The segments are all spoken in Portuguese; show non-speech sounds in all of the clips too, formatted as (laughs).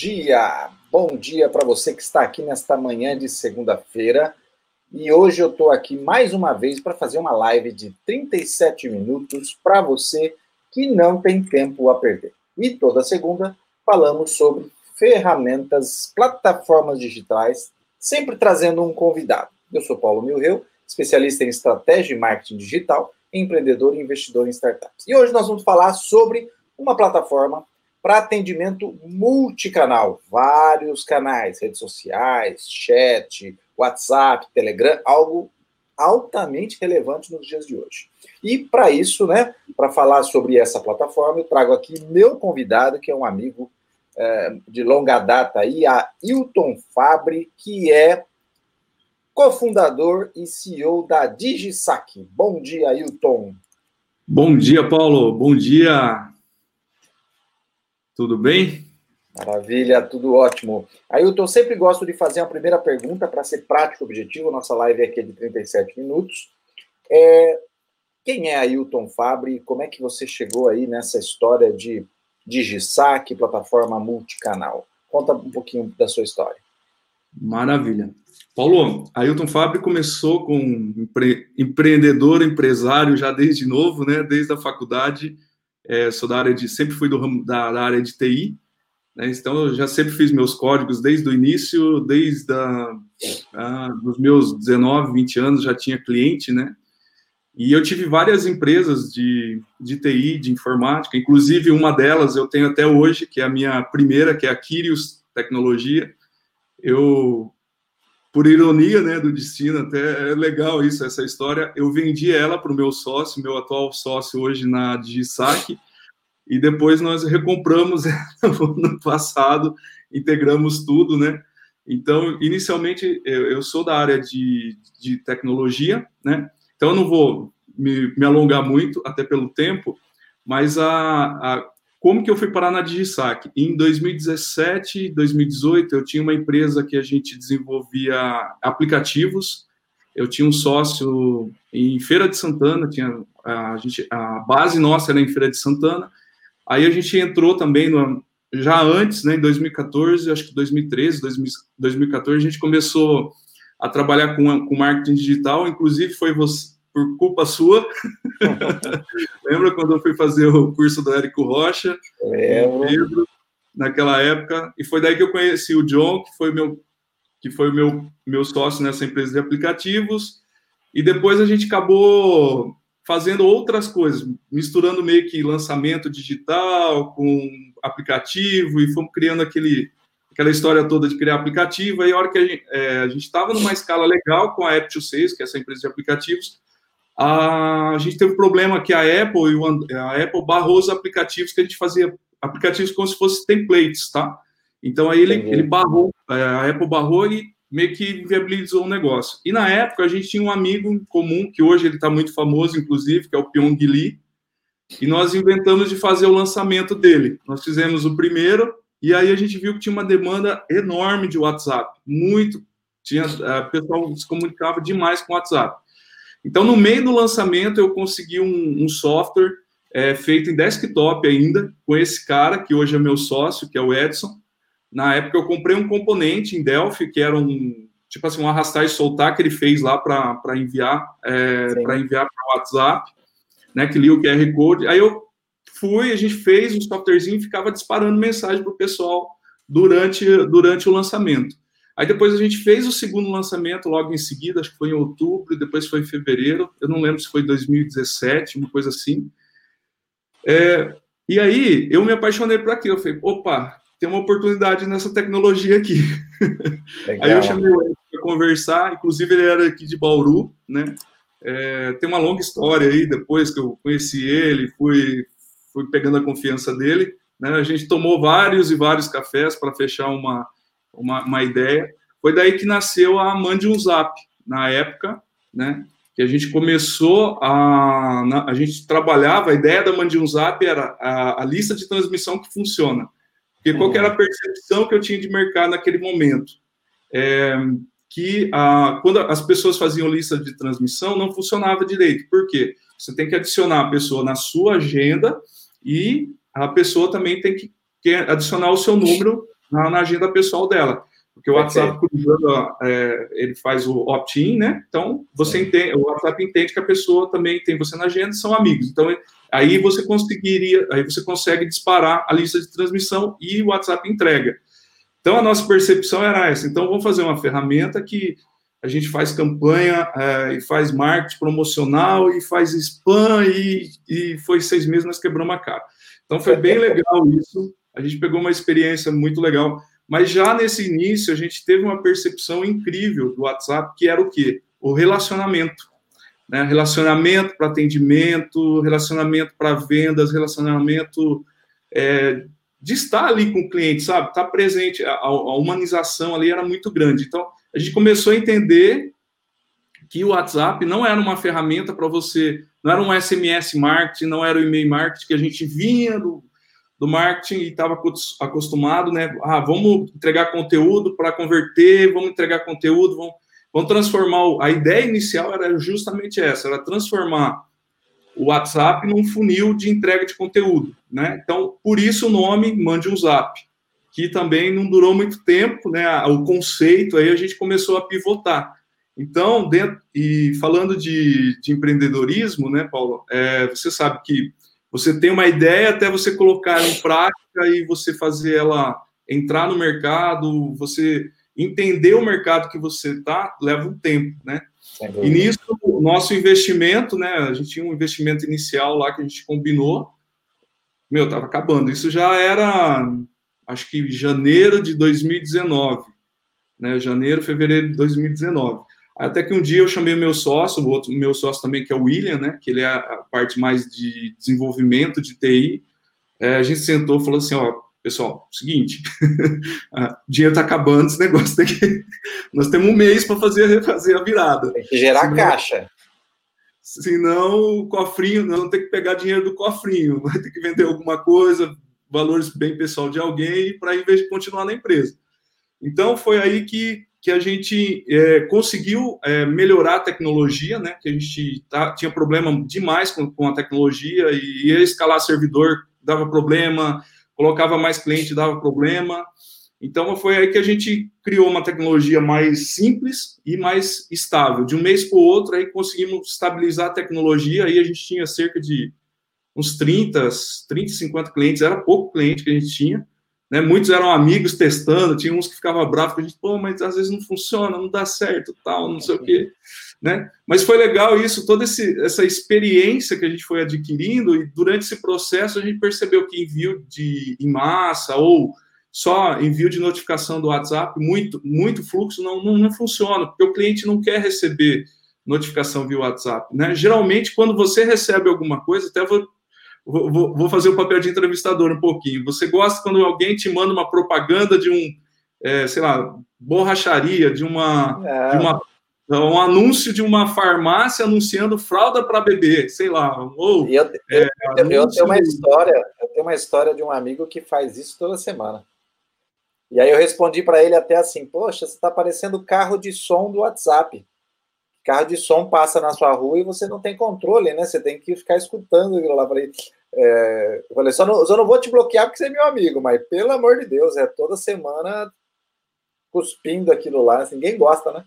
dia! Bom dia para você que está aqui nesta manhã de segunda-feira. E hoje eu estou aqui mais uma vez para fazer uma live de 37 minutos para você que não tem tempo a perder. E toda segunda falamos sobre ferramentas, plataformas digitais, sempre trazendo um convidado. Eu sou Paulo Milreu, especialista em estratégia e marketing digital, empreendedor e investidor em startups. E hoje nós vamos falar sobre uma plataforma para atendimento multicanal, vários canais, redes sociais, chat, WhatsApp, Telegram, algo altamente relevante nos dias de hoje. E para isso, né, para falar sobre essa plataforma, eu trago aqui meu convidado, que é um amigo é, de longa data aí, a Hilton Fabre, que é cofundador e CEO da Digisac. Bom dia, Hilton. Bom dia, Paulo. Bom dia, tudo bem? Maravilha, tudo ótimo. Ailton, eu sempre gosto de fazer uma primeira pergunta para ser prático e objetivo. Nossa live aqui é de 37 minutos. É, quem é Ailton Fabre? Como é que você chegou aí nessa história de DigiSac, plataforma multicanal? Conta um pouquinho da sua história. Maravilha. Paulo, Ailton Fabre começou com empre empreendedor, empresário já desde novo, né? Desde a faculdade é, sou da área de, sempre fui do ramo da, da área de TI, né, então eu já sempre fiz meus códigos desde o início, desde a, a, os meus 19, 20 anos já tinha cliente, né, e eu tive várias empresas de, de TI, de informática, inclusive uma delas eu tenho até hoje, que é a minha primeira, que é a Kirius Tecnologia. Eu por ironia né, do destino, até é legal isso, essa história. Eu vendi ela para o meu sócio, meu atual sócio hoje na Digisac, e depois nós recompramos (laughs) no passado, integramos tudo, né? Então, inicialmente, eu, sou da área de, de tecnologia, né? Então, eu não vou me, me alongar muito, até pelo tempo, mas a, a como que eu fui parar na Digisac? Em 2017, 2018, eu tinha uma empresa que a gente desenvolvia aplicativos. Eu tinha um sócio em Feira de Santana, tinha a, gente, a base nossa era em Feira de Santana. Aí a gente entrou também no, já antes, né, em 2014, acho que 2013, 2014, a gente começou a trabalhar com, com marketing digital. Inclusive foi você, por culpa sua. (laughs) Lembra quando eu fui fazer o curso do Érico Rocha? É. Pedro, naquela época. E foi daí que eu conheci o John, que foi meu que foi o meu, meu sócio nessa empresa de aplicativos. E depois a gente acabou fazendo outras coisas, misturando meio que lançamento digital com aplicativo e fomos criando aquele aquela história toda de criar aplicativo. Aí, a hora que a gente estava é, numa escala legal com a App2Sales, que é essa empresa de aplicativos, a gente teve um problema que a Apple, a Apple barrou os aplicativos que a gente fazia, aplicativos como se fossem templates, tá? Então aí ele, ele barrou, é, a Apple barrou e meio que viabilizou o negócio. E na época a gente tinha um amigo em comum, que hoje ele está muito famoso, inclusive, que é o Pyong Lee, e nós inventamos de fazer o lançamento dele. Nós fizemos o primeiro, e aí a gente viu que tinha uma demanda enorme de WhatsApp, muito, tinha, o pessoal se comunicava demais com o WhatsApp. Então, no meio do lançamento, eu consegui um, um software é, feito em desktop ainda, com esse cara, que hoje é meu sócio, que é o Edson. Na época, eu comprei um componente em Delphi, que era um, tipo assim, um arrastar e soltar que ele fez lá para enviar é, para enviar para o WhatsApp, né, que lia o QR Code. Aí eu fui, a gente fez um softwarezinho e ficava disparando mensagem para o pessoal durante, durante o lançamento. Aí depois a gente fez o segundo lançamento logo em seguida, acho que foi em outubro, depois foi em fevereiro, eu não lembro se foi 2017, uma coisa assim. É, e aí eu me apaixonei por aquilo, eu falei, opa, tem uma oportunidade nessa tecnologia aqui. Legal. Aí eu chamei ele para conversar, inclusive ele era aqui de Bauru, né? É, tem uma longa história aí, depois que eu conheci ele, fui, fui pegando a confiança dele, né? A gente tomou vários e vários cafés para fechar uma uma, uma ideia. Foi daí que nasceu a Mande um Zap, na época, né? Que a gente começou a. A gente trabalhava, a ideia da Mande um Zap era a, a lista de transmissão que funciona. Porque qual era a percepção que eu tinha de mercado naquele momento? É, que a, quando as pessoas faziam lista de transmissão, não funcionava direito. Por quê? Você tem que adicionar a pessoa na sua agenda e a pessoa também tem que adicionar o seu número na, na agenda pessoal dela. Porque o WhatsApp, é, ele faz o opt-in, né? Então, você entende, o WhatsApp entende que a pessoa também tem você na agenda, são amigos. Então, aí você conseguiria, aí você consegue disparar a lista de transmissão e o WhatsApp entrega. Então, a nossa percepção era essa. Então, vamos fazer uma ferramenta que a gente faz campanha é, e faz marketing promocional e faz spam e, e foi seis meses nós quebramos a cara. Então, foi bem legal isso. A gente pegou uma experiência muito legal. Mas já nesse início, a gente teve uma percepção incrível do WhatsApp, que era o quê? O relacionamento. Né? Relacionamento para atendimento, relacionamento para vendas, relacionamento é, de estar ali com o cliente, sabe? Estar tá presente, a, a, humanização ali era muito grande. Então, a gente começou a entender que o WhatsApp não era uma ferramenta para você, não era um SMS marketing, não era o e-mail marketing que a gente vinha do, do marketing e estava acostumado, né? Ah, vamos entregar conteúdo para converter, vamos entregar conteúdo, vamos, vamos transformar. A ideia inicial era justamente essa, era transformar o WhatsApp num funil de entrega de conteúdo, né? Então, por isso o nome Mande um Zap, que também não durou muito tempo, né? O conceito aí a gente começou a pivotar. Então, dentro, e falando de, de empreendedorismo, né, Paulo? É, você sabe que você tem uma ideia até você colocar em prática e você fazer ela entrar no mercado, você entender o mercado que você está, leva um tempo, né? E nisso, o nosso investimento, né? A gente tinha um investimento inicial lá que a gente combinou. Meu, tava acabando. Isso já era, acho que janeiro de 2019, né? Janeiro, fevereiro de 2019. Até que um dia eu chamei o meu sócio, o outro meu sócio também, que é o William, né? Que ele é a parte mais de desenvolvimento de TI. É, a gente sentou e falou assim: ó, pessoal, seguinte, (laughs) o dinheiro está acabando, esse negócio tem que. (laughs) Nós temos um mês para fazer, fazer a virada. Tem que gerar senão, caixa. Senão o cofrinho, vamos ter que pegar dinheiro do cofrinho, vai ter que vender alguma coisa, valores bem pessoal de alguém, para em vez de continuar na empresa. Então foi aí que, que a gente é, conseguiu é, melhorar a tecnologia, né? Que a gente tá, tinha problema demais com, com a tecnologia e ia escalar servidor dava problema, colocava mais cliente, dava problema. Então, foi aí que a gente criou uma tecnologia mais simples e mais estável. De um mês para o outro, aí conseguimos estabilizar a tecnologia, aí a gente tinha cerca de uns 30, 30, 50 clientes, era pouco cliente que a gente tinha, né? Muitos eram amigos testando, tinha uns que ficavam bravos com a gente, pô, mas às vezes não funciona, não dá certo, tal, não sei o quê né? Mas foi legal isso, toda esse, essa experiência que a gente foi adquirindo e durante esse processo a gente percebeu que envio de em massa ou só envio de notificação do WhatsApp, muito, muito fluxo não, não, não funciona, porque o cliente não quer receber notificação via WhatsApp, né? Geralmente, quando você recebe alguma coisa, até vou, vou, vou fazer o papel de entrevistador um pouquinho. Você gosta quando alguém te manda uma propaganda de um, é, sei lá, borracharia, de uma, é. de uma um anúncio de uma farmácia anunciando fralda para bebê, sei lá. Ou, eu, é, eu, eu, tenho uma história, eu tenho uma história de um amigo que faz isso toda semana. E aí eu respondi para ele até assim, poxa, você está parecendo carro de som do WhatsApp. Carro de som passa na sua rua e você não tem controle, né? Você tem que ficar escutando aquilo lá. Falei, é, eu falei, só não, só não vou te bloquear porque você é meu amigo, mas pelo amor de Deus, é toda semana cuspindo aquilo lá. Ninguém gosta, né?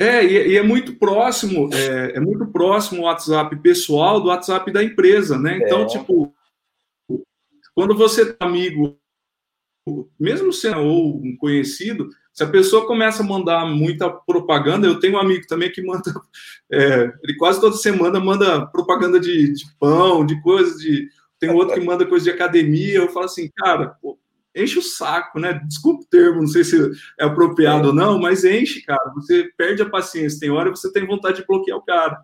É, e, e, é muito próximo, é, é, muito próximo o WhatsApp pessoal do WhatsApp da empresa, né? Então, é. tipo, quando você tá amigo, mesmo sendo ou um conhecido, se a pessoa começa a mandar muita propaganda, eu tenho um amigo também que manda, (laughs) é, ele quase toda semana manda propaganda de, de pão, de coisas de. Tem outro que manda coisa de academia. Eu falo assim, cara, pô, enche o saco, né? Desculpa o termo, não sei se é apropriado é. ou não, mas enche, cara. Você perde a paciência, tem hora você tem vontade de bloquear o cara.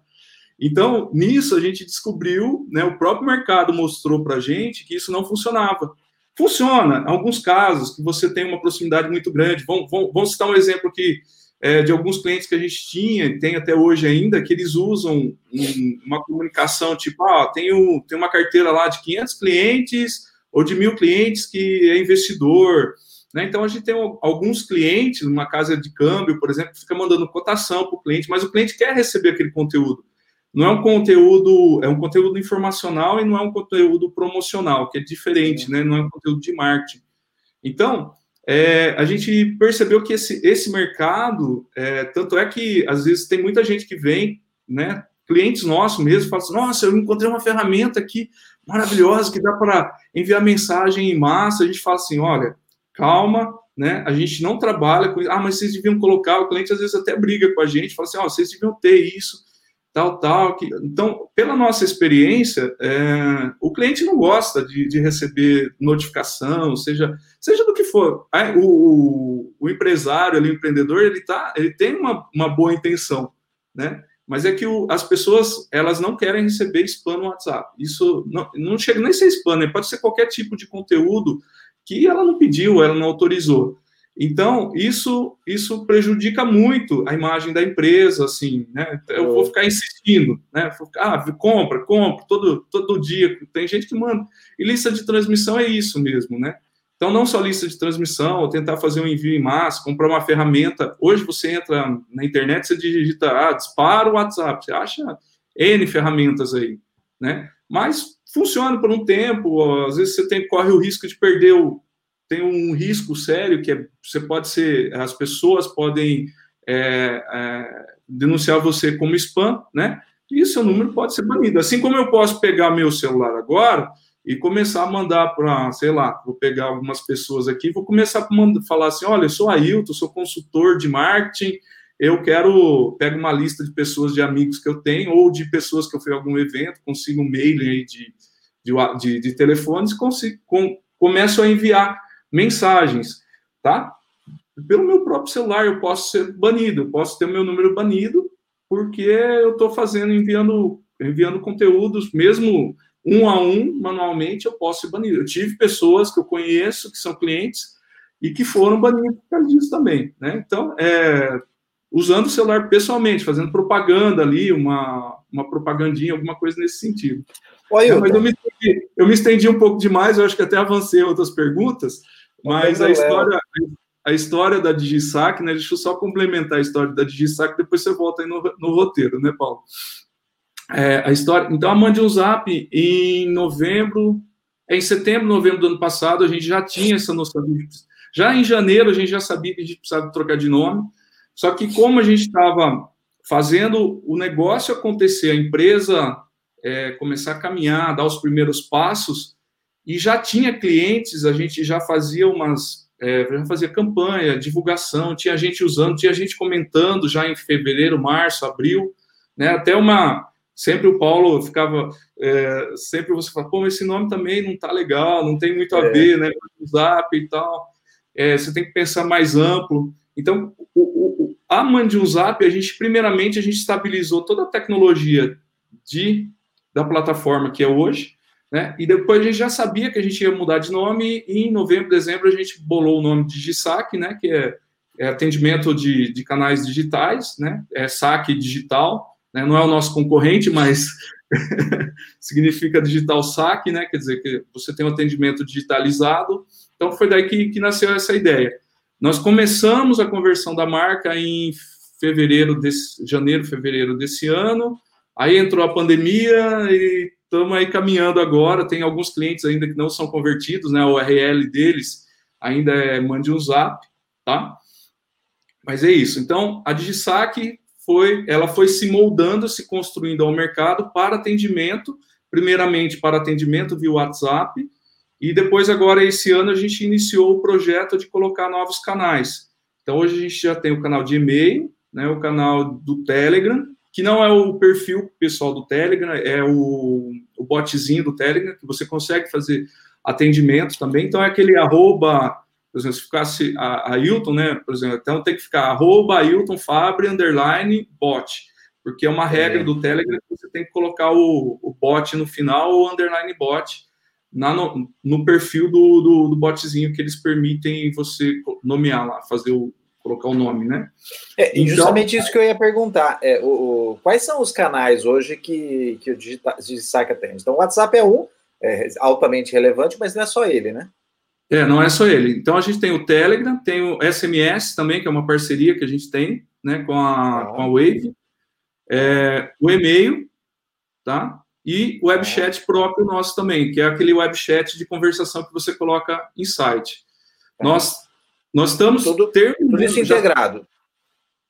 Então, nisso a gente descobriu, né? O próprio mercado mostrou para gente que isso não funcionava. Funciona, em alguns casos, que você tem uma proximidade muito grande. Vamos, vamos, vamos citar um exemplo aqui é, de alguns clientes que a gente tinha, tem até hoje ainda, que eles usam um, uma comunicação tipo, ah, tenho, uma carteira lá de 500 clientes, ou de mil clientes que é investidor. Né? Então, a gente tem alguns clientes, uma casa de câmbio, por exemplo, que fica mandando cotação para o cliente, mas o cliente quer receber aquele conteúdo. Não é um conteúdo, é um conteúdo informacional e não é um conteúdo promocional, que é diferente, né? não é um conteúdo de marketing. Então, é, a gente percebeu que esse, esse mercado, é, tanto é que às vezes tem muita gente que vem, né, clientes nossos mesmo, falam assim, nossa, eu encontrei uma ferramenta aqui maravilhosa que dá para enviar mensagem em massa. A gente fala assim, olha, calma, né? A gente não trabalha com ah, mas vocês deviam colocar, o cliente às vezes até briga com a gente, fala assim, ó, oh, vocês deviam ter isso, tal, tal. Que... Então, pela nossa experiência, é... o cliente não gosta de, de, receber notificação, seja, seja do que for. O, o, o empresário, ali, o empreendedor, ele, tá, ele tem uma, uma boa intenção, né? Mas é que o, as pessoas, elas não querem receber spam no WhatsApp. Isso não, não chega nem a ser spam, né? pode ser qualquer tipo de conteúdo que ela não pediu, ela não autorizou. Então, isso isso prejudica muito a imagem da empresa, assim, né? Eu vou ficar insistindo, né? Ah, compra, compra, todo, todo dia. Tem gente que manda. E lista de transmissão é isso mesmo, né? Então, não só lista de transmissão, ou tentar fazer um envio em massa, comprar uma ferramenta. Hoje você entra na internet, você digita, ah, dispara o WhatsApp, você acha N ferramentas aí, né? Mas funciona por um tempo, às vezes você tem, corre o risco de perder o. Tem um risco sério que é, você pode ser, as pessoas podem é, é, denunciar você como spam, né? E seu número pode ser banido. Assim como eu posso pegar meu celular agora e começar a mandar para, sei lá, vou pegar algumas pessoas aqui, vou começar a mandar, falar assim, olha, eu sou Ailton, sou consultor de marketing, eu quero, pego uma lista de pessoas, de amigos que eu tenho, ou de pessoas que eu fui a algum evento, consigo um mail aí de, de, de, de telefones, consigo, com, começo a enviar mensagens, tá? Pelo meu próprio celular eu posso ser banido, eu posso ter o meu número banido, porque eu estou fazendo, enviando, enviando conteúdos, mesmo um a um, manualmente, eu posso ser banido. Eu tive pessoas que eu conheço, que são clientes, e que foram banidos por causa disso também. Né? Então, é, usando o celular pessoalmente, fazendo propaganda ali, uma, uma propagandinha, alguma coisa nesse sentido. Oi, mas eu me, eu me estendi um pouco demais, eu acho que até avancei outras perguntas, mas a história, a história da DigiSac, né? Deixa eu só complementar a história da DigiSac, depois você volta aí no, no roteiro, né, Paulo? É, a história. Então, a Mande um Zap, em novembro, em setembro, novembro do ano passado, a gente já tinha essa noção. De, já em janeiro, a gente já sabia que a gente precisava trocar de nome. Só que, como a gente estava fazendo o negócio acontecer, a empresa é, começar a caminhar, dar os primeiros passos, e já tinha clientes, a gente já fazia umas. É, já fazia campanha, divulgação, tinha gente usando, tinha gente comentando já em fevereiro, março, abril, né? Até uma Sempre o Paulo ficava, é, sempre você fala, pô, esse nome também não tá legal, não tem muito a é. ver, né, o Zap e tal. É, você tem que pensar mais amplo. Então, o, o, a Mandium Zap, a gente, primeiramente, a gente estabilizou toda a tecnologia de, da plataforma que é hoje, né, e depois a gente já sabia que a gente ia mudar de nome, e em novembro, dezembro, a gente bolou o nome de Gisac, né, que é, é atendimento de, de canais digitais, né, é saque digital, né? Não é o nosso concorrente, mas (laughs) significa digital saque, né? Quer dizer que você tem um atendimento digitalizado. Então foi daí que, que nasceu essa ideia. Nós começamos a conversão da marca em fevereiro desse, janeiro, fevereiro desse ano. Aí entrou a pandemia e estamos aí caminhando agora. Tem alguns clientes ainda que não são convertidos, né? O URL deles ainda é mande um zap, tá? Mas é isso. Então, a Digisac foi, ela foi se moldando, se construindo ao mercado para atendimento, primeiramente para atendimento via WhatsApp, e depois agora esse ano a gente iniciou o projeto de colocar novos canais. Então hoje a gente já tem o canal de e-mail, né, o canal do Telegram, que não é o perfil pessoal do Telegram, é o, o botzinho do Telegram, que você consegue fazer atendimento também. Então é aquele arroba por exemplo, se ficasse a, a Hilton, né, por exemplo, então tem que ficar arroba Hilton Fabre, underline, bot, porque é uma regra é. do Telegram que você tem que colocar o, o bot no final ou underline bot na, no, no, perfil do, do, do, botzinho que eles permitem você nomear lá, fazer o colocar o nome, né? É, então, justamente isso que eu ia perguntar. É, o, o, quais são os canais hoje que, que o Digitaca tem? Então, o WhatsApp é um, é altamente relevante, mas não é só ele, né? É, não é só ele. Então a gente tem o Telegram, tem o SMS também, que é uma parceria que a gente tem né, com, a, com a Wave, é, o e-mail, tá? E o webchat próprio nosso também, que é aquele webchat de conversação que você coloca em site. Nós nós estamos tudo, tudo isso integrado. Já,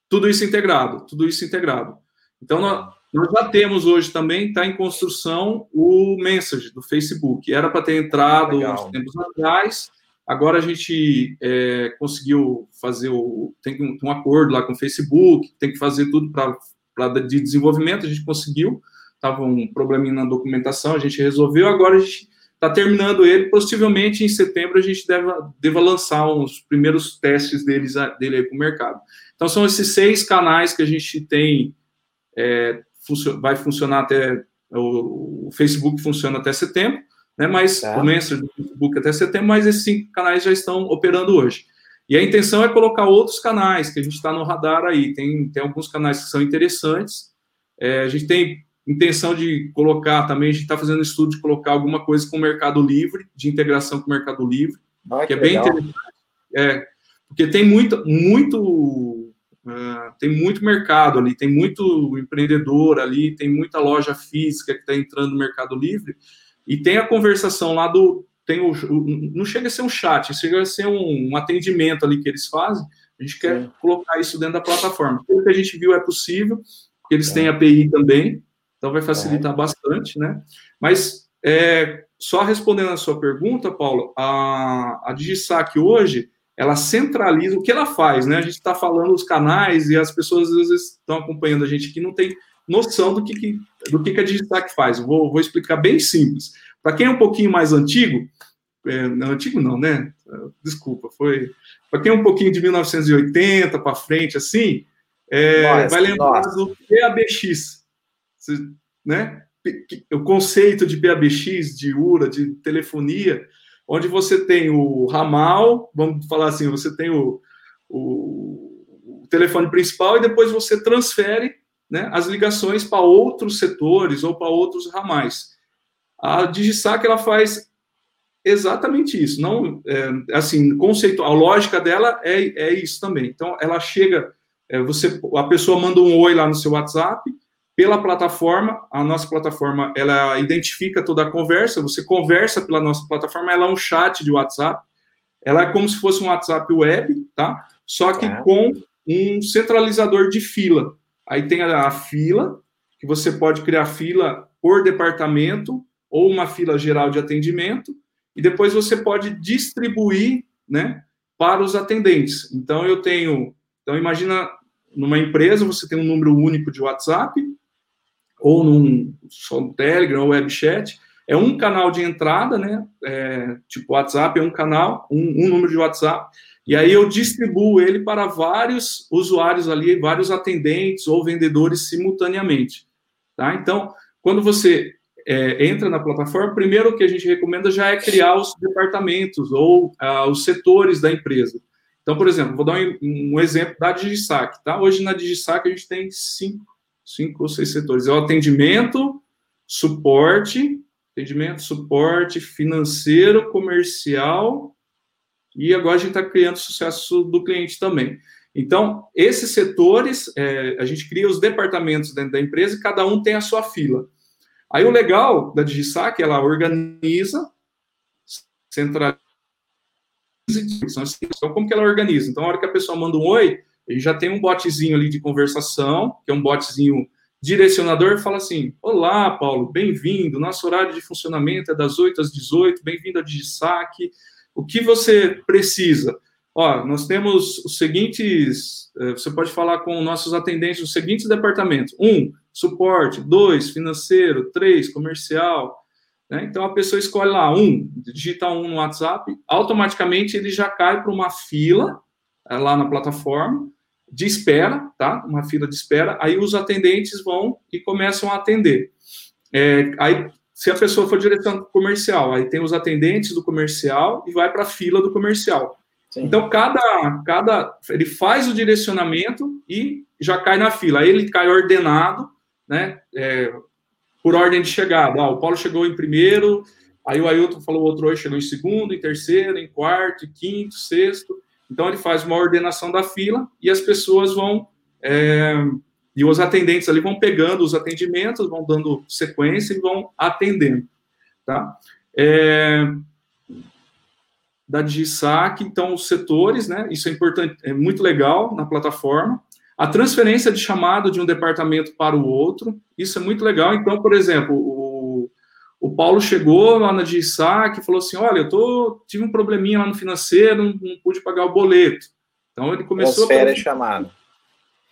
tudo isso integrado, tudo isso integrado. Então, nós, nós já temos hoje também, está em construção o Message do Facebook. Era para ter entrado uns tempos atrás, agora a gente é, conseguiu fazer o. Tem um, um, acordo lá com o Facebook, tem que fazer tudo para de desenvolvimento, a gente conseguiu. Estava um probleminha na documentação, a gente resolveu, agora a gente está terminando ele. Possivelmente em setembro a gente deve, deva lançar os primeiros testes deles, dele aí para o mercado. Então, são esses seis canais que a gente tem, é, vai funcionar até. O, o, Facebook funciona até setembro, né? Mas tá. o Messenger do Facebook até setembro, mas esses cinco canais já estão operando hoje. E a intenção é colocar outros canais, que a gente está no radar aí. Tem, tem alguns canais que são interessantes. É, a gente tem intenção de colocar também, a gente está fazendo estudo de colocar alguma coisa com o Mercado Livre, de integração com o Mercado Livre, ah, que, é bem legal. interessante. É, porque tem muito, muito Uh, tem muito mercado ali, tem muito empreendedor ali, tem muita loja física que está entrando no Mercado Livre, e tem a conversação lá do. Tem o, o, não chega a ser um chat, chega a ser um, um atendimento ali que eles fazem. A gente quer Sim. colocar isso dentro da plataforma. O que a gente viu é possível, porque eles é. têm API também, então vai facilitar é. bastante, né? Mas é, só respondendo a sua pergunta, Paulo, a, a DigiSac hoje ela centraliza o que ela faz, né? A gente está falando os canais e as pessoas às vezes estão acompanhando a gente aqui não tem noção do que, que do que, que a Digitac faz. Vou, vou explicar bem simples. Para quem é um pouquinho mais antigo, é, não, antigo não, né? Desculpa, foi para quem é um pouquinho de 1980 para frente, assim, é, nossa, vai lembrar nossa. do PABX, né? O conceito de PABX, de URA, de telefonia onde você tem o ramal, vamos falar assim, você tem o, o, o telefone principal e depois você transfere né, as ligações para outros setores ou para outros ramais. A Digisac ela faz exatamente isso, não é, assim conceito, a lógica dela é, é isso também. Então ela chega, é, você, a pessoa manda um oi lá no seu WhatsApp, pela plataforma. A nossa plataforma ela identifica toda a conversa. Você conversa pela nossa plataforma. Ela é um chat de WhatsApp. Ela é como se fosse um WhatsApp web, tá? Só que é. com um centralizador de fila. Aí tem a, a fila que você pode criar fila por departamento ou uma fila geral de atendimento e depois você pode distribuir, né, para os atendentes. Então eu tenho, então imagina numa empresa você tem um número único de WhatsApp ou num só no Telegram ou WebChat, é um canal de entrada, né? É, tipo WhatsApp é um canal, um, um, número de WhatsApp, e aí eu distribuo ele para vários usuários ali, vários atendentes ou vendedores simultaneamente, tá? Então, quando você é, entra na plataforma, primeiro o que a gente recomenda já é criar os departamentos ou ah, os setores da empresa. Então, por exemplo, vou dar um, um exemplo da Digisac, tá? Hoje na Digisac a gente tem cinco cinco ou seis setores. É o atendimento, suporte, atendimento, suporte financeiro, comercial, e agora a gente está criando sucesso do cliente também. Então, esses setores, é, a gente cria os departamentos dentro da empresa e cada um tem a sua fila. Aí o legal da Digisac, ela organiza, centraliza, então como que ela organiza? Então, a hora que a pessoa manda um oi, ele já tem um botzinho ali de conversação, que é um botzinho direcionador, fala assim: Olá, Paulo, bem-vindo. Nosso horário de funcionamento é das 8 às 18, bem-vindo a Digisac. O que você precisa? Ó, nós temos os seguintes. Eh, você pode falar com nossos atendentes dos seguintes departamentos: um, suporte, dois, financeiro, três, comercial. Né? Então a pessoa escolhe lá um, digita um no WhatsApp, automaticamente ele já cai para uma fila eh, lá na plataforma de espera, tá? Uma fila de espera. Aí os atendentes vão e começam a atender. É, aí, se a pessoa for direção comercial, aí tem os atendentes do comercial e vai para a fila do comercial. Sim. Então, cada, cada. Ele faz o direcionamento e já cai na fila. Aí ele cai ordenado, né? É, por ordem de chegada. Ah, o Paulo chegou em primeiro, aí o Ailton falou o outro hoje chegou em segundo, em terceiro, em quarto, em quinto, sexto. Então, ele faz uma ordenação da fila e as pessoas vão. É, e os atendentes ali vão pegando os atendimentos, vão dando sequência e vão atendendo. Tá? É, da DigiSac, então os setores, né? Isso é importante, é muito legal na plataforma. A transferência de chamado de um departamento para o outro, isso é muito legal. Então, por exemplo, o, o Paulo chegou lá na DigiSac e falou assim: Olha, eu tô, tive um probleminha lá no financeiro, não, não pude pagar o boleto. Então ele começou. Transfere a chamada.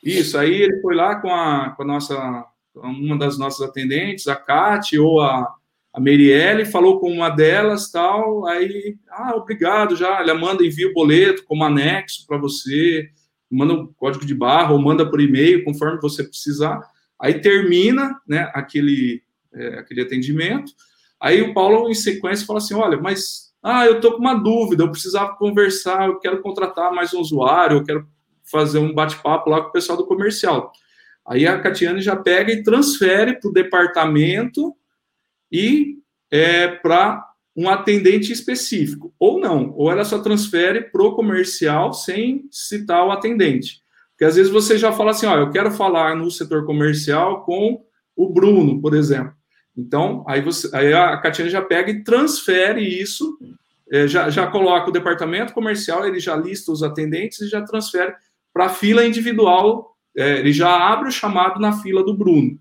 Isso, aí ele foi lá com a, com a nossa, uma das nossas atendentes, a Kate ou a, a Merielle, falou com uma delas, tal, aí, ah, obrigado, já, ela manda, envia o boleto como anexo para você, manda um código de barra ou manda por e-mail, conforme você precisar, aí termina, né, aquele, é, aquele atendimento, aí o Paulo, em sequência, fala assim, olha, mas, ah, eu tô com uma dúvida, eu precisava conversar, eu quero contratar mais um usuário, eu quero fazer um bate-papo lá com o pessoal do comercial. Aí a Catiane já pega e transfere para o departamento e é, para um atendente específico, ou não, ou ela só transfere para o comercial sem citar o atendente. Porque às vezes você já fala assim, ó, eu quero falar no setor comercial com o Bruno, por exemplo. Então, aí, você, aí a Catiane já pega e transfere isso, é, já, já coloca o departamento comercial, ele já lista os atendentes e já transfere para a fila individual, é, ele já abre o chamado na fila do Bruno.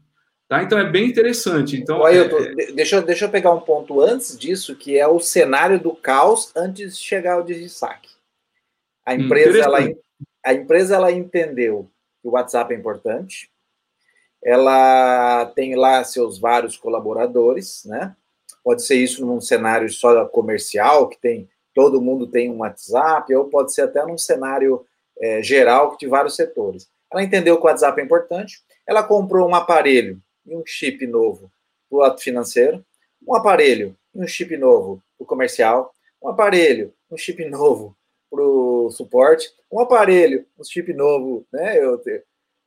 Tá? Então é bem interessante. Então, é, é... deixa, deixa eu pegar um ponto antes disso, que é o cenário do caos antes de chegar ao Digisac. A hum, empresa, ela, a empresa ela entendeu que o WhatsApp é importante, ela tem lá seus vários colaboradores, né? Pode ser isso num cenário só comercial, que tem todo mundo tem um WhatsApp, ou pode ser até num cenário é, geral de vários setores. Ela entendeu que o WhatsApp é importante, ela comprou um aparelho e um chip novo para o ato financeiro, um aparelho e um chip novo para o comercial, um aparelho, um chip (laughs) novo para o suporte, um aparelho, um chip novo, né? Eu,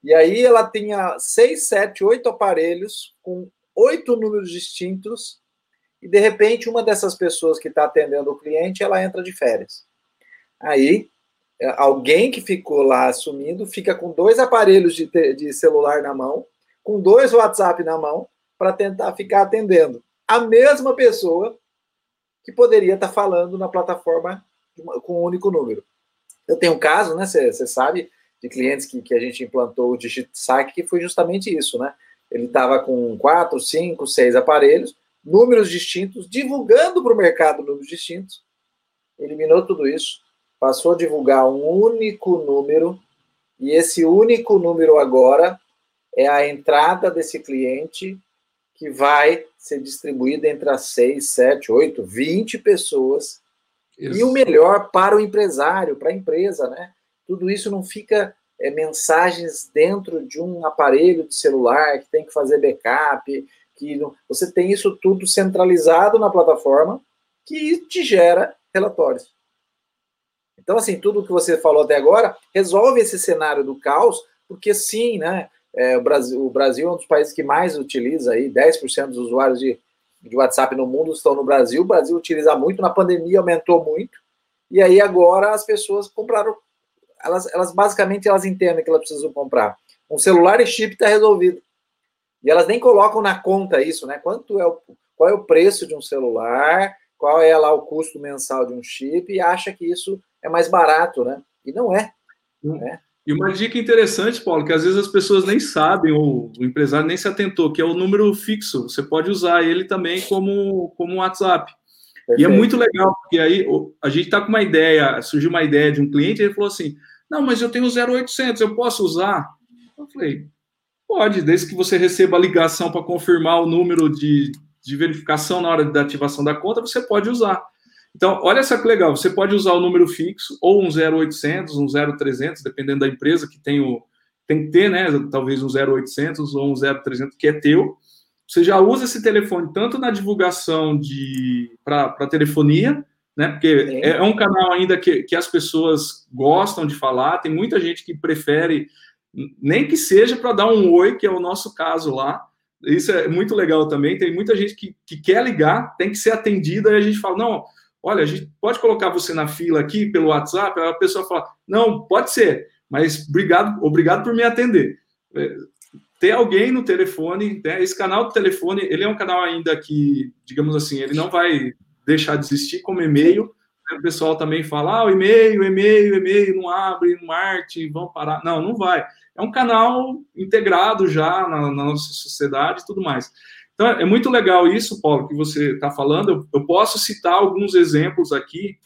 e aí ela tinha seis, sete, oito aparelhos com oito números distintos e de repente uma dessas pessoas que está atendendo o cliente ela entra de férias. Aí alguém que ficou lá assumindo fica com dois aparelhos de, de celular na mão com dois WhatsApp na mão para tentar ficar atendendo a mesma pessoa que poderia estar tá falando na plataforma com um único número. Eu tenho um caso, né? Você sabe, de clientes que, que a gente implantou o DigitSac, que foi justamente isso, né? Ele estava com quatro, cinco, seis aparelhos, números distintos, divulgando para o mercado números distintos, eliminou tudo isso, passou a divulgar um único número, e esse único número agora é a entrada desse cliente que vai ser distribuída entre as 6, 7, 8, 20 pessoas. Isso. E o melhor para o empresário, para a empresa, né? Tudo isso não fica é, mensagens dentro de um aparelho de celular que tem que fazer backup, que não, você tem isso tudo centralizado na plataforma que te gera relatórios. Então, assim, tudo que você falou até agora resolve esse cenário do caos, porque sim, né? É, o, Brasil, o Brasil é um dos países que mais utiliza, aí, 10% dos usuários de, de WhatsApp no mundo estão no Brasil. O Brasil utiliza muito, na pandemia aumentou muito. E aí agora as pessoas compraram, elas, elas basicamente elas entendem que elas precisam comprar. Um celular e chip está resolvido. E elas nem colocam na conta isso, né? Quanto é o, qual é o preço de um celular, qual é lá o custo mensal de um chip, e acha que isso é mais barato, né? E não é. Hum. Né? E uma dica interessante, Paulo, que às vezes as pessoas nem sabem, ou o empresário nem se atentou, que é o número fixo. Você pode usar ele também como, como WhatsApp. Perfeito. E é muito legal, porque aí a gente está com uma ideia, surgiu uma ideia de um cliente, ele falou assim: Não, mas eu tenho 0800, eu posso usar? Eu falei: Pode, desde que você receba a ligação para confirmar o número de, de verificação na hora da ativação da conta, você pode usar. Então, olha só que legal, você pode usar o número fixo, ou um 0800, um 0300, dependendo da empresa que tem o tem que ter, né, talvez um 0800 ou um 0300 que é teu. Você já usa esse telefone tanto na divulgação de para telefonia, né, porque é. é um canal ainda que, que as pessoas gostam de falar, tem muita gente que prefere nem que seja para dar um oi, que é o nosso caso lá. Isso é muito legal também. Tem muita gente que, que quer ligar, tem que ser atendida, e a gente fala: não, olha, a gente pode colocar você na fila aqui pelo WhatsApp, a pessoa fala, não, pode ser, mas obrigado, obrigado por me atender. É, ter alguém no telefone, né, esse canal do telefone, ele é um canal ainda que, digamos assim, ele não vai deixar de existir como e-mail, o pessoal também fala, ah, o e-mail, e-mail, e-mail, não abre, não arte, vão parar. Não, não vai. É um canal integrado já na, na nossa sociedade e tudo mais. Então, é muito legal isso, Paulo, que você está falando. Eu, eu, posso citar alguns exemplos aqui.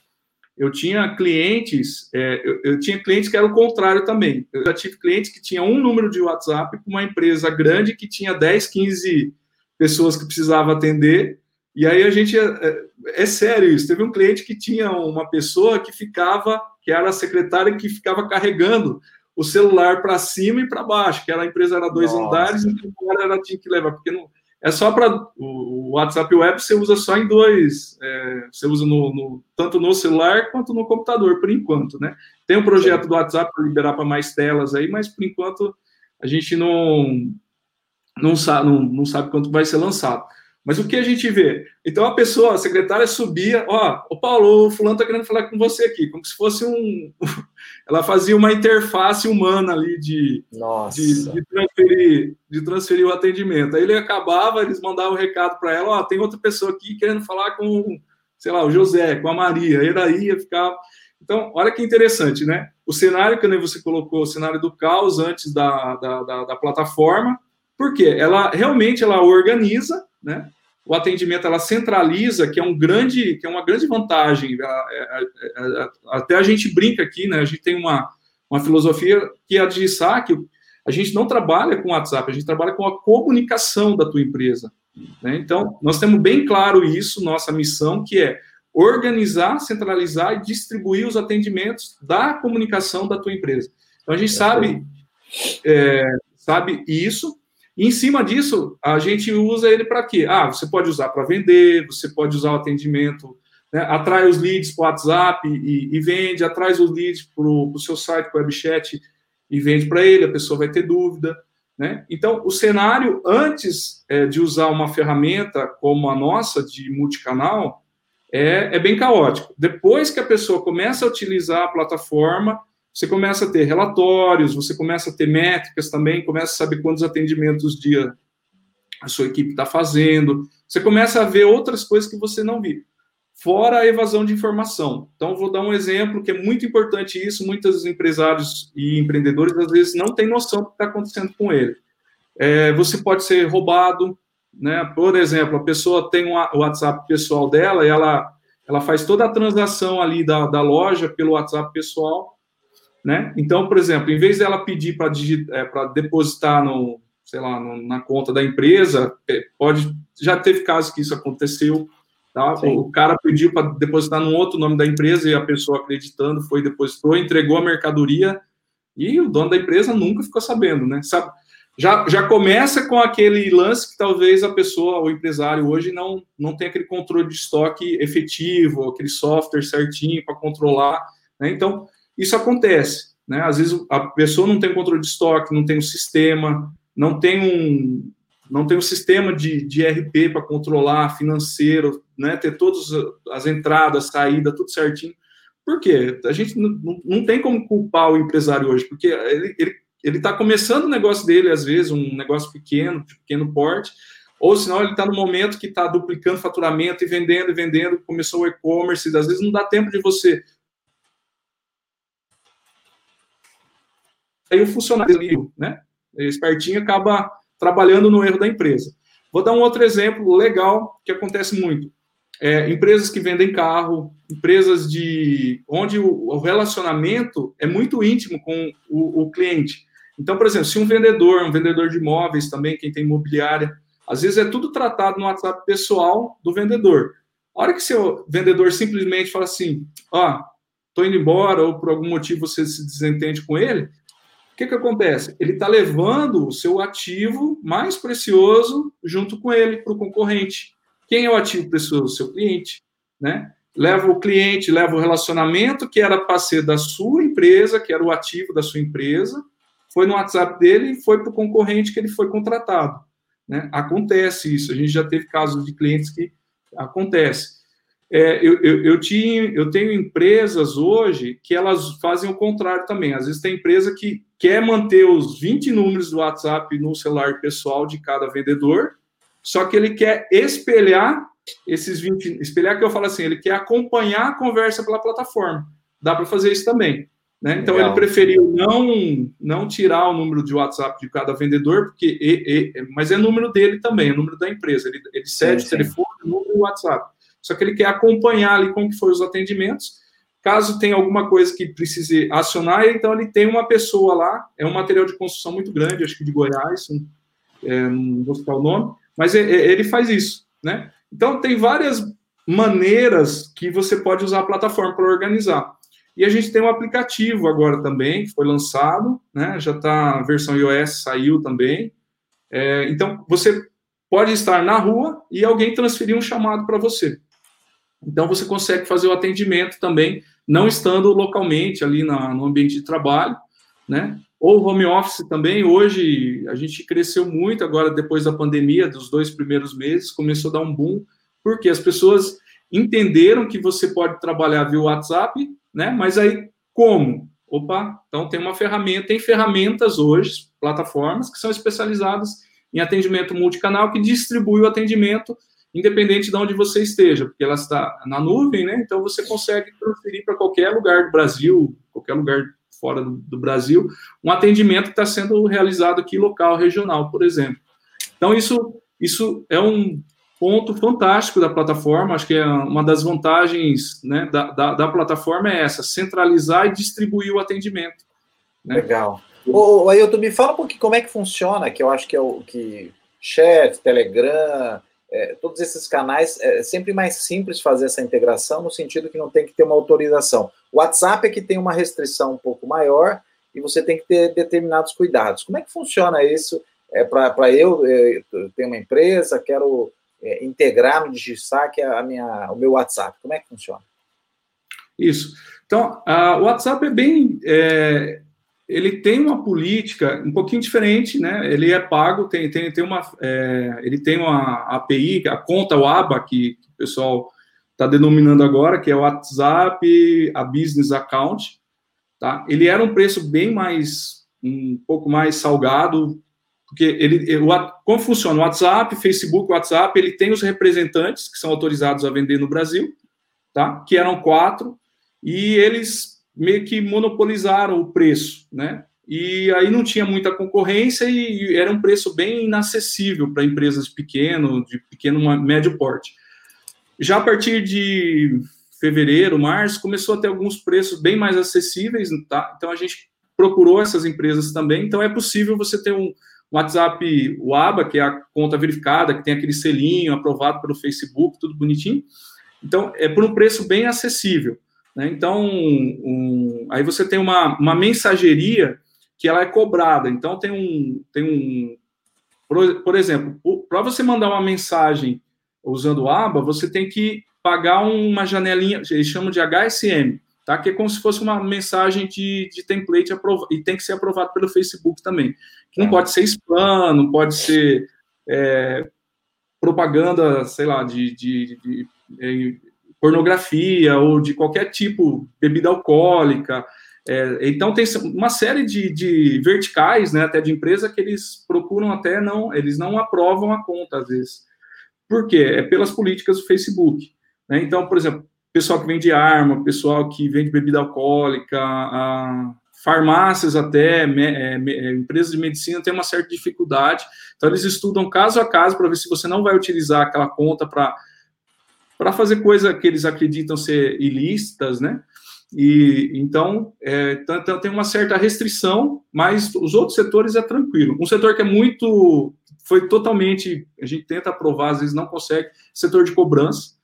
Eu tinha clientes, é, eu, eu, tinha clientes que eram o contrário também. Eu já tive clientes que tinham um número de WhatsApp para uma empresa grande que tinha 10, 15 pessoas que precisava atender. E aí a gente, é, é, é sério isso, teve um cliente que tinha uma pessoa que ficava, que era a secretária que ficava carregando o celular para cima e para baixo, que era a empresa era dois Nossa. andares, então ela tinha que levar, porque não, é só para o WhatsApp Web você usa só em dois, é, você usa no, no, tanto no celular quanto no computador, por enquanto, né? Tem um projeto do WhatsApp para liberar para mais telas aí, mas por enquanto a gente não não sabe, não, não sabe quanto vai ser lançado. Mas o que a gente vê? Então a pessoa, a secretária subia, ó, o Paulo, o fulano está querendo falar com você aqui, como se fosse um. (laughs) Ela fazia uma interface humana ali de, de, de, transferir, de transferir o atendimento. Aí ele acabava, eles mandavam um recado para ela, ó, tem outra pessoa aqui querendo falar com, sei lá, o José, com a Maria. Ele aí ia ficar. Então, olha que interessante, né? O cenário que você colocou, o cenário do caos antes da, da, da, da plataforma, por quê? Ela realmente ela organiza, né? O atendimento ela centraliza, que é um grande, que é uma grande vantagem. Até a gente brinca aqui, né? A gente tem uma, uma filosofia que é a de saque. A gente não trabalha com WhatsApp, a gente trabalha com a comunicação da tua empresa. Né? Então, nós temos bem claro isso, nossa missão, que é organizar, centralizar e distribuir os atendimentos da comunicação da tua empresa. Então, a gente sabe, é, sabe isso, e em cima disso, a gente usa ele para quê? Ah, você pode usar para vender, você pode usar o atendimento, né? atrai os leads para o WhatsApp e, e, vende, atrai os leads para o seu site, para o webchat e vende para ele, a pessoa vai ter dúvida. Né? Então, o cenário, antes é, de usar uma ferramenta como a nossa, de multicanal, é, é bem caótico. Depois que a pessoa começa a utilizar a plataforma, você começa a ter relatórios, você começa a ter métricas também, começa a saber quantos atendimentos dia a sua equipe está fazendo, você começa a ver outras coisas que você não viu. Fora a evasão de informação. Então, vou dar um exemplo que é muito importante isso. Muitos empresários e empreendedores, às vezes, não têm noção do que está acontecendo com ele. É, você pode ser roubado, né? Por exemplo, a pessoa tem o WhatsApp pessoal dela e ela, ela faz toda a transação ali da, da loja pelo WhatsApp pessoal né? Então, por exemplo, em vez dela pedir para é, depositar no, sei lá, no, na conta da empresa, é, pode já teve casos que isso aconteceu, tá? O cara pediu para depositar num outro nome da empresa e a pessoa acreditando foi depositou, entregou a mercadoria e o dono da empresa nunca ficou sabendo, né? Sabe? Já, já começa com aquele lance que talvez a pessoa, o empresário hoje não não tem aquele controle de estoque efetivo, aquele software certinho para controlar, né? Então, isso acontece. Né? Às vezes a pessoa não tem controle de estoque, não tem um sistema, não tem um, não tem um sistema de, de RP para controlar financeiro, né? ter todas as entradas, saída, tudo certinho. Por quê? A gente não, não tem como culpar o empresário hoje, porque ele está ele, ele tá começando o negócio dele, às vezes, um negócio pequeno, de pequeno porte, ou senão ele está no momento que está duplicando faturamento e vendendo e vendendo, começou o e-commerce, às vezes não dá tempo de você aí o funcionário, né, espertinho, acaba trabalhando no erro da empresa. Vou dar um outro exemplo legal que acontece muito. É, empresas que vendem carro, empresas de onde o, relacionamento é muito íntimo com o, o, cliente. Então, por exemplo, se um vendedor, um vendedor de imóveis também, quem tem imobiliária, às vezes é tudo tratado no WhatsApp pessoal do vendedor. A hora que seu vendedor simplesmente fala assim, ó, oh, tô indo embora, ou por algum motivo você se desentende com ele, que, que acontece? Ele está levando o seu ativo mais precioso junto com ele para o concorrente. Quem é o ativo precioso? Seu cliente, né? Leva o cliente, leva o relacionamento que era para ser da sua empresa, que era o ativo da sua empresa, foi no WhatsApp dele e foi para o concorrente que ele foi contratado. Né? Acontece isso. A gente já teve casos de clientes que acontece. É, eu, eu, eu, tinha, eu tenho empresas hoje que elas fazem o contrário também. Às vezes tem empresa que quer manter os 20 números do WhatsApp no celular pessoal de cada vendedor, só que ele quer espelhar esses 20, espelhar que eu falo assim, ele quer acompanhar a conversa pela plataforma. Dá para fazer isso também. Né? Então Legal. ele preferiu não não tirar o número de WhatsApp de cada vendedor, porque e, e, mas é número dele também, é número da empresa. Ele, ele cede o telefone, número e WhatsApp. Só que ele quer acompanhar ali como que foi os atendimentos. Caso tenha alguma coisa que precise acionar, então ele tem uma pessoa lá. É um material de construção muito grande, acho que de Goiás, um, é, não vou citar o nome, mas é, é, ele faz isso, né? Então tem várias maneiras que você pode usar a plataforma para organizar. E a gente tem um aplicativo agora também, que foi lançado, né? Já está, a versão iOS saiu também. É, então, você pode estar na rua e alguém transferir um chamado para você. Então, você consegue fazer o atendimento também, não estando localmente ali na, no ambiente de trabalho, né? Ou home office também. Hoje, a gente cresceu muito agora, depois da pandemia, dos dois primeiros meses, começou a dar um boom, porque as pessoas entenderam que você pode trabalhar via WhatsApp né? Mas aí como? Opa, então tem uma ferramenta, tem ferramentas hoje, plataformas que são especializadas em atendimento multicanal que distribui o atendimento independente de onde você esteja, porque ela está na nuvem, né? Então você consegue transferir para qualquer lugar do Brasil, qualquer lugar fora do, do Brasil, um atendimento que está sendo realizado aqui local, regional, por exemplo. Então isso isso é um ponto fantástico da plataforma, acho que é uma das vantagens né, da, da, da, plataforma é essa, centralizar e distribuir o atendimento. Né? Legal. Ô, Ailton, me fala um pouquinho como é que funciona, que eu acho que é o que chat, Telegram, é, todos esses canais, é sempre mais simples fazer essa integração, no sentido que não tem que ter uma autorização. O WhatsApp é que tem uma restrição um pouco maior e você tem que ter determinados cuidados. Como é que funciona isso? É, Para eu, é, tenho uma empresa, quero é, integrar no DigiSac a minha, o meu WhatsApp? Como é que funciona? Isso. Então, o WhatsApp é bem. É, ele tem uma política um pouquinho diferente, né? Ele é pago, tem, tem, tem uma. É, ele tem uma API, a conta o ABA, que, que o pessoal está denominando agora, que é o WhatsApp, a Business Account. Tá? Ele era um preço bem mais. um pouco mais salgado, porque ele, o, como funciona o WhatsApp, Facebook, WhatsApp, ele tem os representantes que são autorizados a vender no Brasil, tá? Que eram quatro e eles meio que monopolizaram o preço, né? E aí não tinha muita concorrência e era um preço bem inacessível para empresas pequeno, de pequeno médio porte. Já a partir de fevereiro, março, começou a ter alguns preços bem mais acessíveis, tá? Então a gente procurou essas empresas também. Então é possível você ter um, WhatsApp, o ABA, que é a conta verificada, que tem aquele selinho aprovado pelo Facebook, tudo bonitinho. Então, é por um preço bem acessível. Né? Então, um, aí você tem uma, uma mensageria que ela é cobrada. Então, tem um. Tem um por, por exemplo, para você mandar uma mensagem usando o ABA, você tem que pagar uma janelinha, eles chamam de HSM, tá? que é como se fosse uma mensagem de, de template e tem que ser aprovado pelo Facebook também. Que não pode ser spam, não pode ser é, propaganda, sei lá, de, de, de, de, é, pornografia ou de qualquer tipo, bebida alcoólica. É, então tem uma série de, de verticais, né, até de empresa que eles procuram até não, eles não aprovam a conta às vezes. Por quê? É pelas políticas do Facebook. Né? Então, por exemplo, pessoal que vende arma, pessoal que vende bebida alcoólica, a farmácias até, me, é, é, empresas de medicina têm uma certa dificuldade. Então, eles estudam caso a caso para ver se você não vai utilizar aquela conta para para fazer coisa que eles acreditam ser ilícitas, né? E então, é, tem uma certa restrição, mas os outros setores é tranquilo. Um setor que é muito, foi totalmente, a gente tenta aprovar, às vezes não consegue, setor de cobrança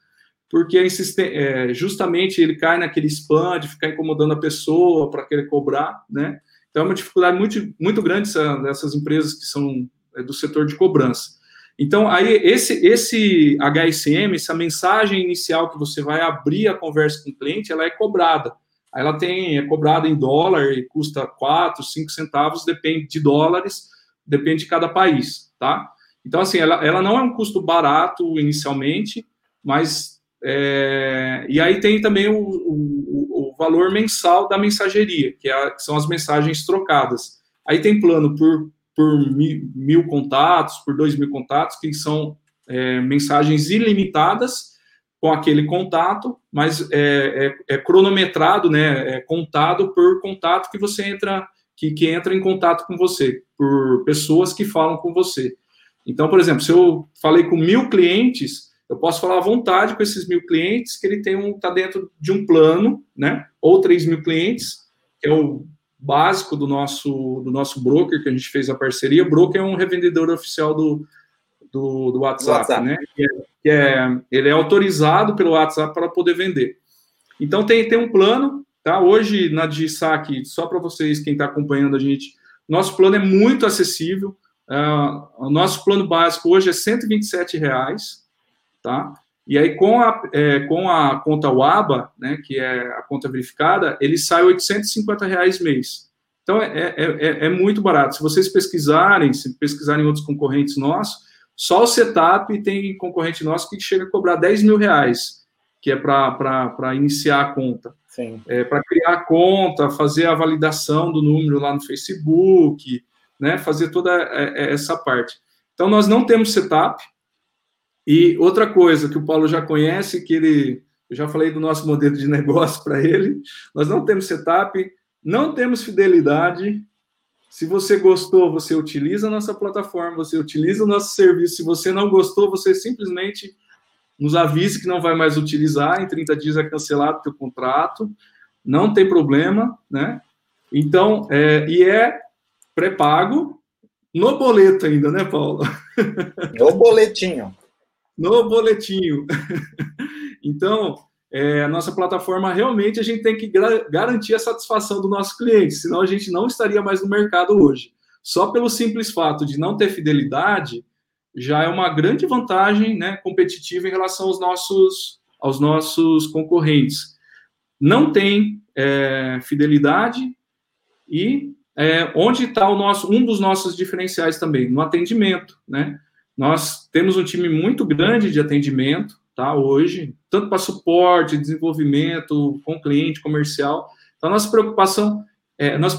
porque é, justamente ele cai naquele spam de ficar incomodando a pessoa para querer cobrar, né? Então é uma dificuldade muito, muito grande essa, dessas empresas que são é, do setor de cobrança. Então, aí, esse, esse HSM, essa mensagem inicial que você vai abrir a conversa com o cliente, ela é cobrada. Ela tem, é cobrada em dólar e custa 4, 5 centavos, depende de dólares, depende de cada país, tá? Então, assim, ela, ela não é um custo barato inicialmente, mas é, e aí tem também o, o, o, valor mensal da mensageria, que, é a, que, são as mensagens trocadas. Aí tem plano por, por mil, mil, contatos, por dois mil contatos, que são é, mensagens ilimitadas com aquele contato, mas é, é, é, cronometrado, né, é contado por contato que você entra, que, que entra em contato com você, por pessoas que falam com você. Então, por exemplo, se eu falei com mil clientes, eu posso falar à vontade com esses mil clientes que ele tem um está dentro de um plano, né? Ou três mil clientes, que é o básico do nosso do nosso broker que a gente fez a parceria. O broker é um revendedor oficial do, do, do WhatsApp, WhatsApp, né? Que é, que é, ele é autorizado pelo WhatsApp para poder vender. Então tem, tem um plano, tá? Hoje na DigiSac, só para vocês quem está acompanhando a gente, nosso plano é muito acessível. Uh, o nosso plano básico hoje é 127 reais, tá? E aí, com a, é, com a conta WABA, né, que é a conta verificada, ele sai 850 reais mês. Então, é, é, é, é muito barato. Se vocês pesquisarem, se pesquisarem outros concorrentes nossos, só o setup tem concorrente nosso que chega a cobrar 10 mil reais, que é para iniciar a conta. É, para criar a conta, fazer a validação do número lá no Facebook, né, fazer toda é, é, essa parte. Então, nós não temos setup. E outra coisa que o Paulo já conhece, que ele, eu já falei do nosso modelo de negócio para ele, nós não temos setup, não temos fidelidade. Se você gostou, você utiliza a nossa plataforma, você utiliza o nosso serviço. Se você não gostou, você simplesmente nos avise que não vai mais utilizar, em 30 dias é cancelado o teu contrato, não tem problema, né? Então, é, e é pré-pago, no boleto ainda, né, Paulo? No boletinho. No boletinho. (laughs) Então, é, a nossa plataforma realmente a gente tem que garantir a satisfação do nosso cliente, senão a gente não estaria mais no mercado hoje. Só pelo simples fato de não ter fidelidade, já é uma grande vantagem né, competitiva em relação aos nossos, aos nossos concorrentes. Não tem é, fidelidade e é, onde está o nosso um dos nossos diferenciais também no atendimento, né? Nós temos um time muito grande de atendimento, tá? Hoje, tanto para suporte, desenvolvimento, com cliente, comercial. Então, nossa preocupação, é, nossa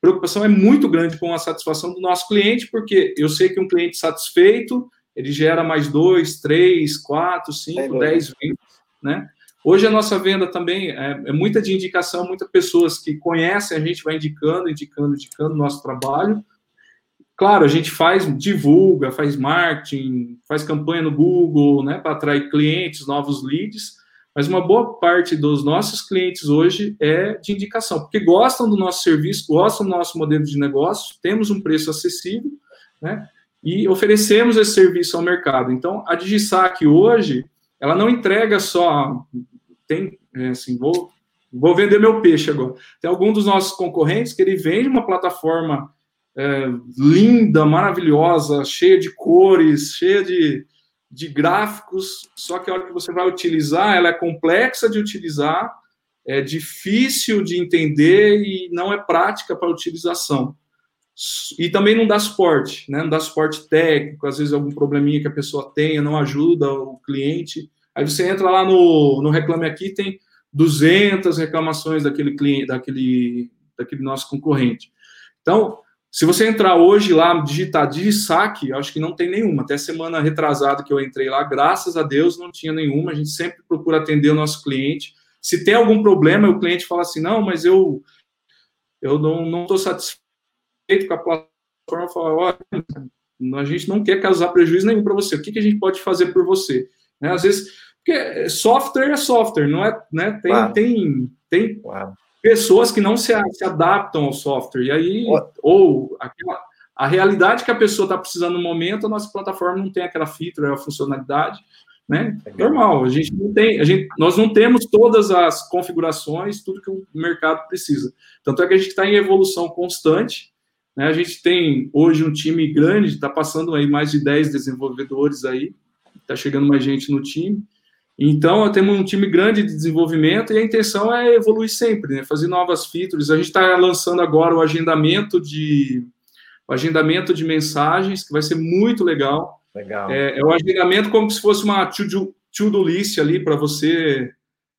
preocupação é muito grande com a satisfação do nosso cliente, porque eu sei que um cliente satisfeito ele gera mais dois, três, quatro, cinco, é dez vendas, né? Hoje a nossa venda também é, é, muita de indicação, muitas pessoas que conhecem a gente vai indicando, indicando, indicando o nosso trabalho. Claro, a gente faz, divulga, faz marketing, faz campanha no Google, né, para atrair clientes, novos leads, mas uma boa parte dos nossos clientes hoje é de indicação, porque gostam do nosso serviço, gostam do nosso modelo de negócio, temos um preço acessível, né, e oferecemos esse serviço ao mercado. Então, a Digisac hoje, ela não entrega só tem, é, assim, vou, vou vender meu peixe agora. Tem algum dos nossos concorrentes que ele vende uma plataforma é, linda, maravilhosa, cheia de cores, cheia de, de gráficos, só que a hora que você vai utilizar, ela é complexa de utilizar, é difícil de entender e não é prática para utilização. E também não dá suporte, né? não dá suporte técnico, às vezes algum probleminha que a pessoa tenha, não ajuda o cliente. Aí você entra lá no, no Reclame Aqui, tem 200 reclamações daquele cliente, daquele, daquele nosso concorrente. Então, se você entrar hoje lá, digitar de saque, acho que não tem nenhuma. Até semana retrasada que eu entrei lá, graças a Deus não tinha nenhuma. A gente sempre procura atender o nosso cliente. Se tem algum problema, o cliente fala assim: não, mas eu, eu não estou satisfeito com a plataforma. Falo, olha, a gente não quer causar prejuízo nenhum para você. O que, que a gente pode fazer por você? Né? Às vezes porque software é software, não é, né? Tem, claro. tem, tem claro. Pessoas que não se, se, adaptam ao software. E aí, ou aquela, a realidade que a pessoa está precisando no momento, a nossa plataforma não tem aquela feature, a funcionalidade, né? Normal, a gente não tem, a gente, nós não temos todas as configurações, tudo que o mercado precisa. Tanto é que a gente está em evolução constante, né? A gente tem hoje um time grande, está passando aí mais de 10 desenvolvedores aí, está chegando mais gente no time. Então, temos um time grande de desenvolvimento e a intenção é evoluir sempre, né? fazer novas features. A gente está lançando agora o agendamento de o agendamento de mensagens, que vai ser muito legal. Legal. É, é o agendamento como se fosse uma to-do to list ali para você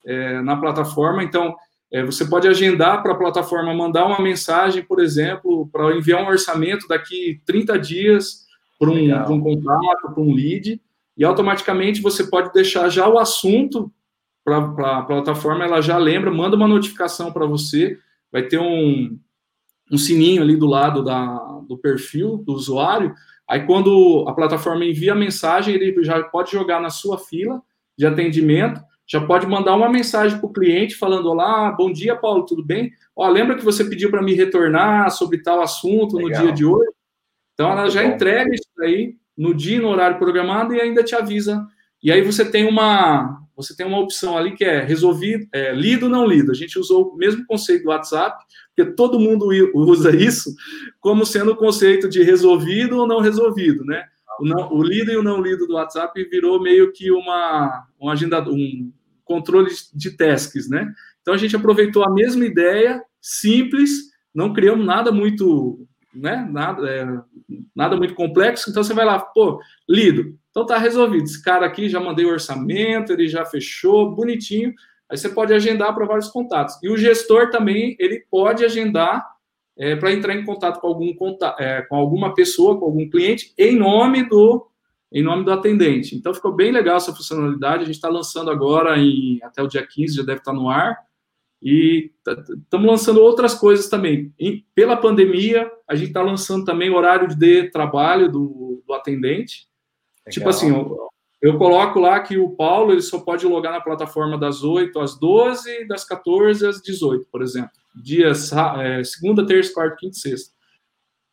é, na plataforma. Então, é, você pode agendar para a plataforma mandar uma mensagem, por exemplo, para enviar um orçamento daqui 30 dias para um, um contrato, para um lead e automaticamente você pode deixar já o assunto para a plataforma, ela já lembra, manda uma notificação para você, vai ter um, um sininho ali do lado da, do perfil do usuário, aí quando a plataforma envia a mensagem, ele já pode jogar na sua fila de atendimento, já pode mandar uma mensagem para o cliente falando: Olá, bom dia, Paulo, tudo bem? Ó, lembra que você pediu para me retornar sobre tal assunto Legal. no dia de hoje? Então, ela Muito já bom. entrega isso aí no dia, no horário programado e ainda te avisa. E aí você tem uma, você tem uma opção ali que é resolvido, é, lido não lido. A gente usou o mesmo conceito do WhatsApp, porque todo mundo usa isso como sendo o conceito de resolvido ou não resolvido, né? O, não, o lido e o não lido do WhatsApp virou meio que uma, um, agenda, um controle de tasks, né? Então a gente aproveitou a mesma ideia, simples, não criamos nada muito, né? Nada, é, nada muito complexo. Então você vai lá, pô, lido. Então tá resolvido. Esse cara aqui já mandei o orçamento, ele já fechou, bonitinho. Aí você pode agendar para vários contatos. E o gestor também ele pode agendar é, para entrar em contato com, algum, é, com alguma pessoa, com algum cliente, em nome do em nome do atendente. Então ficou bem legal essa funcionalidade. A gente está lançando agora em, até o dia 15, já deve estar tá no ar. E estamos lançando outras coisas também. E, pela pandemia, a gente está lançando também horário de trabalho do, do atendente. Legal. Tipo assim, eu, eu, coloco lá que o Paulo ele só pode logar na plataforma das 8 às 12, das 14 às 18, por exemplo. Dias é, segunda, terça, quarta, quinta e sexta.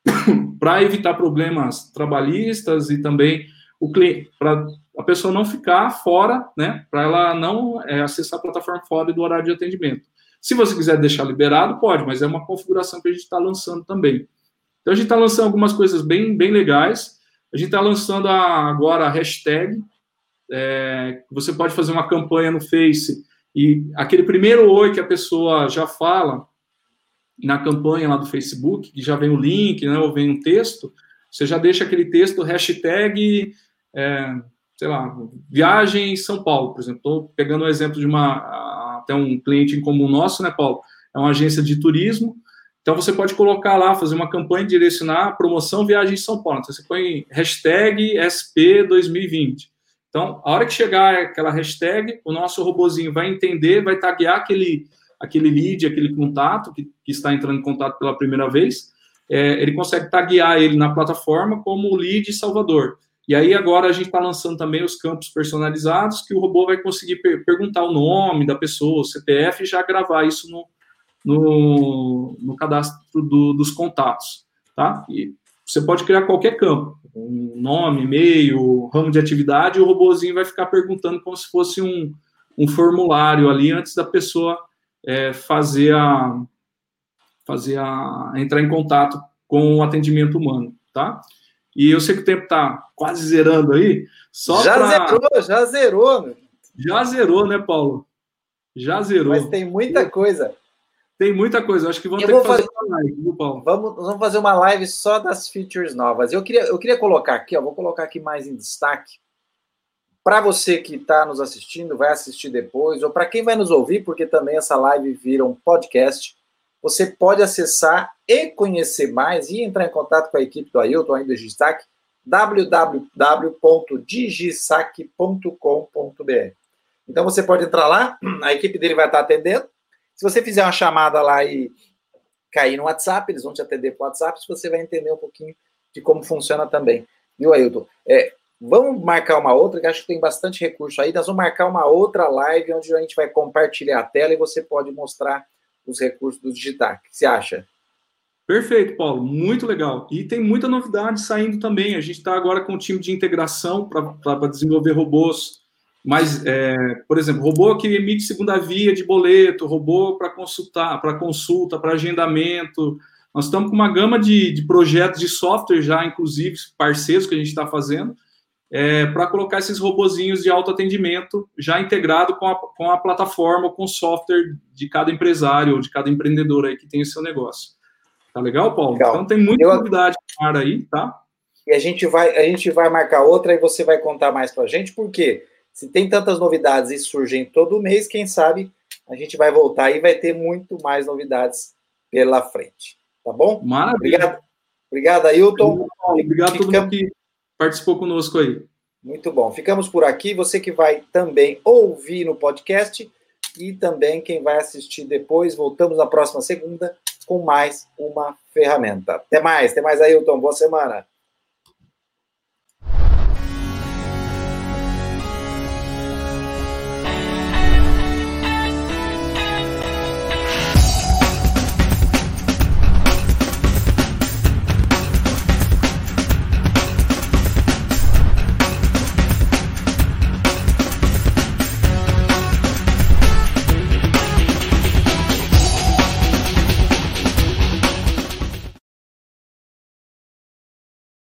(coughs) Para evitar problemas trabalhistas e também o cliente, para a pessoa não ficar fora, né? Para ela não é, acessar a plataforma fora do horário de atendimento. Se você quiser deixar liberado, pode, mas é uma configuração que a gente está lançando também. Então a gente está lançando algumas coisas bem, bem legais. A gente está lançando a, agora a hashtag. É, você pode fazer uma campanha no Face e aquele primeiro oi que a pessoa já fala na campanha lá do Facebook, que já vem o link, né, ou vem um texto, você já deixa aquele texto, hashtag, é, sei lá, viagem em São Paulo, por exemplo. Estou pegando o um exemplo de uma, até um cliente em comum nosso, né, Paulo? É uma agência de turismo. Então, você pode colocar lá, fazer uma campanha, direcionar promoção viagem em São Paulo. Então, você põe hashtag SP2020. Então, a hora que chegar aquela hashtag, o nosso robozinho vai entender, vai taguear aquele, aquele lead, aquele contato que, que está entrando em contato pela primeira vez, é, ele consegue taguear ele na plataforma como lead Salvador. E aí agora a gente está lançando também os campos personalizados, que o robô vai conseguir per perguntar o nome da pessoa, o CPF, e já gravar isso no, no, no cadastro do, dos contatos, tá? E você pode criar qualquer campo, um nome, e-mail, ramo de atividade, e o robôzinho vai ficar perguntando como se fosse um, um formulário ali antes da pessoa é, fazer a, fazer a entrar em contato com o atendimento humano, tá? E eu sei que o tempo está quase zerando aí. Só já pra... zerou, já zerou. Meu. Já zerou, né, Paulo? Já zerou. Mas tem muita coisa. Tem muita coisa. Acho que vamos eu ter que fazer, fazer uma live, viu, Paulo? Vamos, vamos fazer uma live só das features novas. Eu queria, eu queria colocar aqui, ó, vou colocar aqui mais em destaque. Para você que está nos assistindo, vai assistir depois, ou para quem vai nos ouvir, porque também essa live vira um podcast você pode acessar e conhecer mais e entrar em contato com a equipe do Ailton, ainda Digisac, www.digisac.com.br. Então você pode entrar lá, a equipe dele vai estar atendendo. Se você fizer uma chamada lá e cair no WhatsApp, eles vão te atender por WhatsApp, você vai entender um pouquinho de como funciona também. Viu, Ailton? É, vamos marcar uma outra, que acho que tem bastante recurso aí. Nós vamos marcar uma outra live onde a gente vai compartilhar a tela e você pode mostrar os recursos do digital. O que você acha? Perfeito, Paulo. Muito legal. E tem muita novidade saindo também. A gente está agora com um time de integração para desenvolver robôs. Mas, é, por exemplo, robô que emite segunda via de boleto, robô para consultar, para consulta, para agendamento. Nós estamos com uma gama de, de projetos de software já, inclusive parceiros que a gente está fazendo, é, para colocar esses robozinhos de autoatendimento já integrado com a, com a plataforma, com o software de cada empresário ou de cada empreendedor aí que tem o seu negócio. Tá legal, Paulo? Legal. Então tem muita Eu... novidade para aí, tá? E a gente vai a gente vai marcar outra e você vai contar mais para a gente, porque se tem tantas novidades e surgem todo mês, quem sabe a gente vai voltar e vai ter muito mais novidades pela frente. Tá bom? Maravilha. Obrigado, obrigado Ailton. Obrigado a todo mundo que participou conosco aí. Muito bom. Ficamos por aqui. Você que vai também ouvir no podcast e também quem vai assistir depois. Voltamos na próxima segunda com mais uma ferramenta. Até mais. Até mais, Ailton. Boa semana.